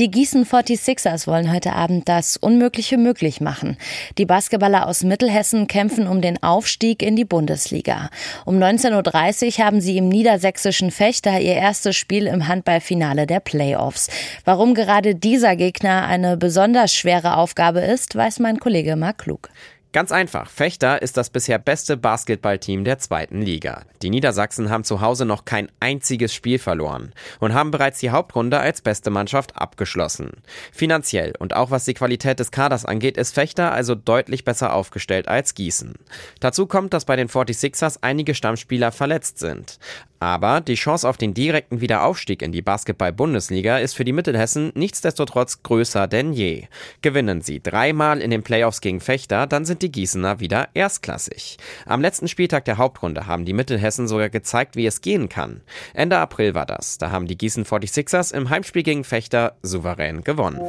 Die Gießen 46ers wollen heute Abend das Unmögliche möglich machen. Die Basketballer aus Mittelhessen kämpfen um den Aufstieg in die Bundesliga. Um 19.30 Uhr haben sie im niedersächsischen Fechter ihr erstes Spiel im Handballfinale der Playoffs. Warum gerade dieser Gegner eine besonders schwere Aufgabe ist, weiß mein Kollege Marc Klug. Ganz einfach. Fechter ist das bisher beste Basketballteam der zweiten Liga. Die Niedersachsen haben zu Hause noch kein einziges Spiel verloren und haben bereits die Hauptrunde als beste Mannschaft abgeschlossen. Finanziell und auch was die Qualität des Kaders angeht, ist Fechter also deutlich besser aufgestellt als Gießen. Dazu kommt, dass bei den 46ers einige Stammspieler verletzt sind. Aber die Chance auf den direkten Wiederaufstieg in die Basketball-Bundesliga ist für die Mittelhessen nichtsdestotrotz größer denn je. Gewinnen sie dreimal in den Playoffs gegen Fechter, dann sind die Gießener wieder erstklassig. Am letzten Spieltag der Hauptrunde haben die Mittelhessen sogar gezeigt, wie es gehen kann. Ende April war das. Da haben die Gießen 46ers im Heimspiel gegen Fechter souverän gewonnen.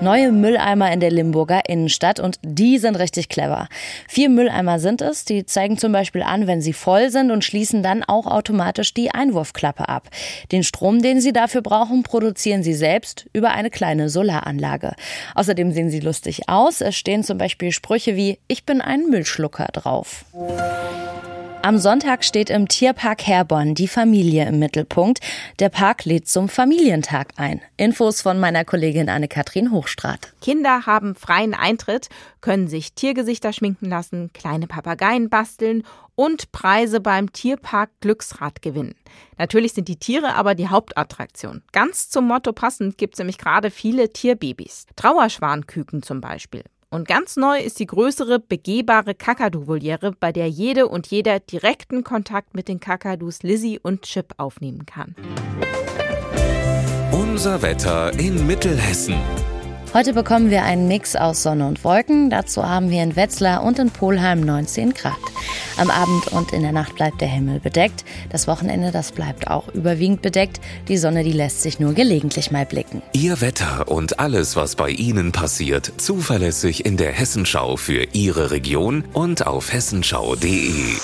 Neue Mülleimer in der Limburger Innenstadt und die sind richtig clever. Vier Mülleimer sind es, die zeigen zum Beispiel an, wenn sie voll sind und schließen dann auch automatisch die Einwurfklappe ab. Den Strom, den sie dafür brauchen, produzieren sie selbst über eine kleine Solaranlage. Außerdem sehen sie lustig aus. Es stehen zum Beispiel Sprüche wie Ich bin ein Müllschlucker drauf. Am Sonntag steht im Tierpark Herborn die Familie im Mittelpunkt. Der Park lädt zum Familientag ein. Infos von meiner Kollegin Anne-Kathrin Hochstrat. Kinder haben freien Eintritt, können sich Tiergesichter schminken lassen, kleine Papageien basteln und Preise beim Tierpark Glücksrad gewinnen. Natürlich sind die Tiere aber die Hauptattraktion. Ganz zum Motto passend gibt es nämlich gerade viele Tierbabys. Trauerschwanküken zum Beispiel. Und ganz neu ist die größere, begehbare Kakadu-Voliere, bei der jede und jeder direkten Kontakt mit den Kakadus Lizzie und Chip aufnehmen kann. Unser Wetter in Mittelhessen. Heute bekommen wir einen Mix aus Sonne und Wolken. Dazu haben wir in Wetzlar und in Polheim 19 Grad. Am Abend und in der Nacht bleibt der Himmel bedeckt. Das Wochenende, das bleibt auch überwiegend bedeckt. Die Sonne, die lässt sich nur gelegentlich mal blicken. Ihr Wetter und alles, was bei Ihnen passiert, zuverlässig in der Hessenschau für Ihre Region und auf hessenschau.de.